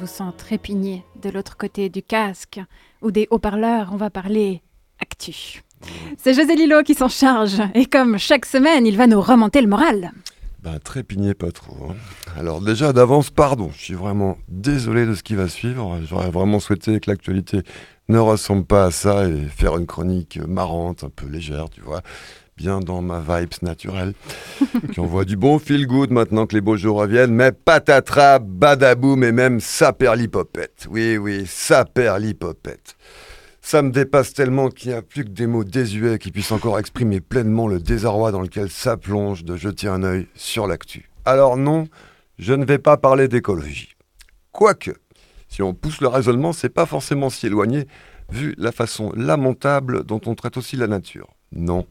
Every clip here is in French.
vous sens trépigner de l'autre côté du casque ou des haut-parleurs, on va parler actu. C'est José Lilo qui s'en charge, et comme chaque semaine, il va nous remonter le moral. Ben, trépignez pas trop. hein. Alors déjà d'avance, pardon, je suis vraiment désolé de ce qui va suivre. J'aurais vraiment souhaité que l'actualité ne ressemble pas à ça et faire une chronique marrante, un peu légère, tu vois. Bien dans ma vibes naturelle, qui envoie du bon feel good maintenant que les beaux jours reviennent, mais patatras, badaboum et même saperlipopette. Oui, oui, saperlipopette. Ça me dépasse tellement qu'il n'y a plus que des mots désuets qui puissent encore exprimer pleinement le désarroi dans lequel ça plonge de jeter un œil sur l'actu. Alors non, je ne vais pas parler d'écologie. Quoique, si on pousse le raisonnement, c'est pas forcément si éloigné, vu la façon lamentable dont on traite aussi la nature. Non.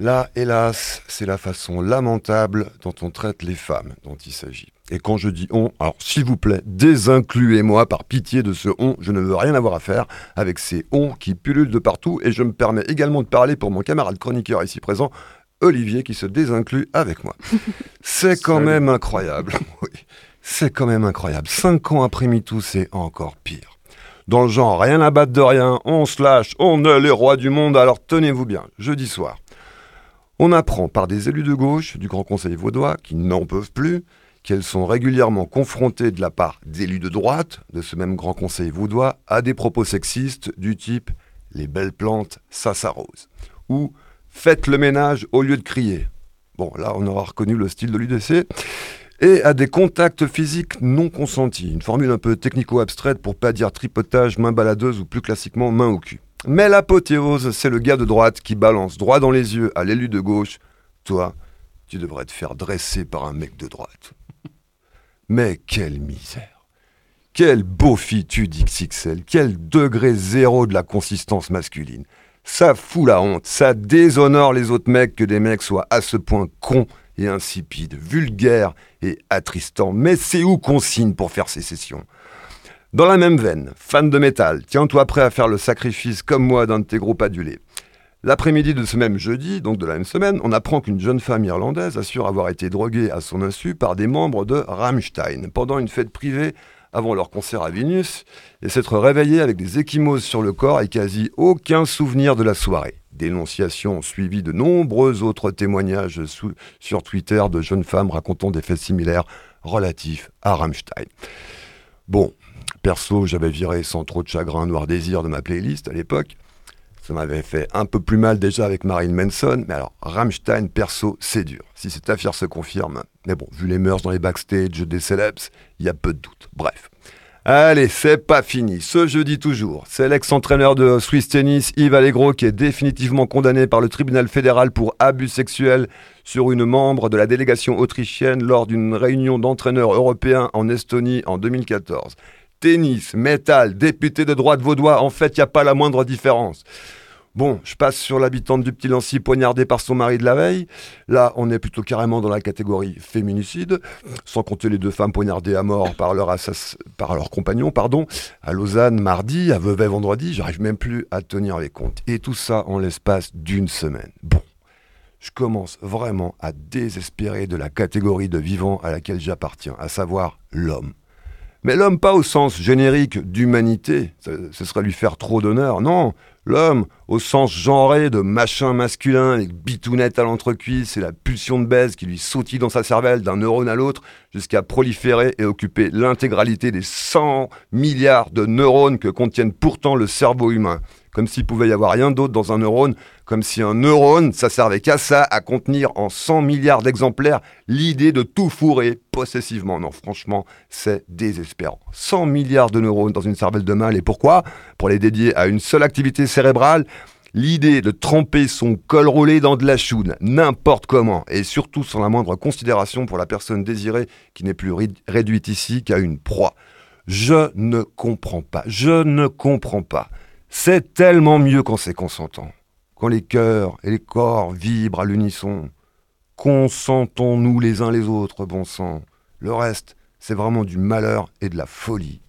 Là, hélas, c'est la façon lamentable dont on traite les femmes dont il s'agit. Et quand je dis on, alors s'il vous plaît, désincluez-moi par pitié de ce on, je ne veux rien avoir à faire avec ces on qui pullulent de partout, et je me permets également de parler pour mon camarade chroniqueur ici présent, Olivier, qui se désinclut avec moi. C'est quand même incroyable. Oui, c'est quand même incroyable. Cinq ans après MeToo, c'est encore pire. Dans le genre, rien à battre de rien, on se lâche, on est les rois du monde, alors tenez-vous bien, jeudi soir. On apprend par des élus de gauche du Grand Conseil vaudois, qui n'en peuvent plus, qu'elles sont régulièrement confrontées de la part d'élus de droite, de ce même Grand Conseil vaudois, à des propos sexistes du type « les belles plantes, ça s'arrose » ou « faites le ménage au lieu de crier ». Bon, là, on aura reconnu le style de l'UDC. Et à des contacts physiques non consentis, une formule un peu technico-abstraite pour pas dire tripotage, main baladeuse ou plus classiquement main au cul. Mais l'apothéose, c'est le gars de droite qui balance droit dans les yeux à l'élu de gauche. Toi, tu devrais te faire dresser par un mec de droite. Mais quelle misère Quelle beaufitude XXL Quel degré zéro de la consistance masculine Ça fout la honte, ça déshonore les autres mecs que des mecs soient à ce point cons et insipides, vulgaires et attristants. Mais c'est où qu'on signe pour faire sécession? Dans la même veine, fan de métal, tiens-toi prêt à faire le sacrifice comme moi d'un de tes groupes adulés. L'après-midi de ce même jeudi, donc de la même semaine, on apprend qu'une jeune femme irlandaise assure avoir été droguée à son insu par des membres de Rammstein pendant une fête privée avant leur concert à Vilnius et s'être réveillée avec des échymoses sur le corps et quasi aucun souvenir de la soirée. Dénonciation suivie de nombreux autres témoignages sur Twitter de jeunes femmes racontant des faits similaires relatifs à Rammstein. Bon, perso, j'avais viré sans trop de chagrin Noir Désir de ma playlist à l'époque. Ça m'avait fait un peu plus mal déjà avec Marilyn Manson, mais alors Rammstein, perso, c'est dur. Si cette affaire se confirme, mais bon, vu les mœurs dans les backstage des célèbres, il y a peu de doute. Bref. Allez, c'est pas fini. Ce jeudi toujours, c'est l'ex-entraîneur de Swiss Tennis, Yves Allegro, qui est définitivement condamné par le tribunal fédéral pour abus sexuels sur une membre de la délégation autrichienne lors d'une réunion d'entraîneurs européens en Estonie en 2014. Tennis, métal, député de droite vaudois, en fait, il n'y a pas la moindre différence. Bon, je passe sur l'habitante du Petit Lancy poignardée par son mari de la veille. Là, on est plutôt carrément dans la catégorie féminicide, sans compter les deux femmes poignardées à mort par leur, par leur compagnon, pardon, à Lausanne mardi, à Vevey vendredi. J'arrive même plus à tenir les comptes. Et tout ça en l'espace d'une semaine. Bon, je commence vraiment à désespérer de la catégorie de vivant à laquelle j'appartiens, à savoir l'homme. Mais l'homme pas au sens générique d'humanité, ce, serait lui faire trop d'honneur, non. L'homme au sens genré de machin masculin avec bitounette à l'entrecuisse et la pulsion de baise qui lui sautille dans sa cervelle d'un neurone à l'autre jusqu'à proliférer et occuper l'intégralité des 100 milliards de neurones que contiennent pourtant le cerveau humain. Comme s'il pouvait y avoir rien d'autre dans un neurone, comme si un neurone, ça servait qu'à ça, à contenir en 100 milliards d'exemplaires l'idée de tout fourrer possessivement. Non, franchement, c'est désespérant. 100 milliards de neurones dans une cervelle de mâle, et pourquoi? Pour les dédier à une seule activité cérébrale, L'idée de tremper son col roulé dans de la choune, n'importe comment, et surtout sans la moindre considération pour la personne désirée qui n'est plus réduite ici qu'à une proie. Je ne comprends pas, je ne comprends pas. C'est tellement mieux quand c'est consentant, quand les cœurs et les corps vibrent à l'unisson. Consentons-nous les uns les autres, bon sang. Le reste, c'est vraiment du malheur et de la folie.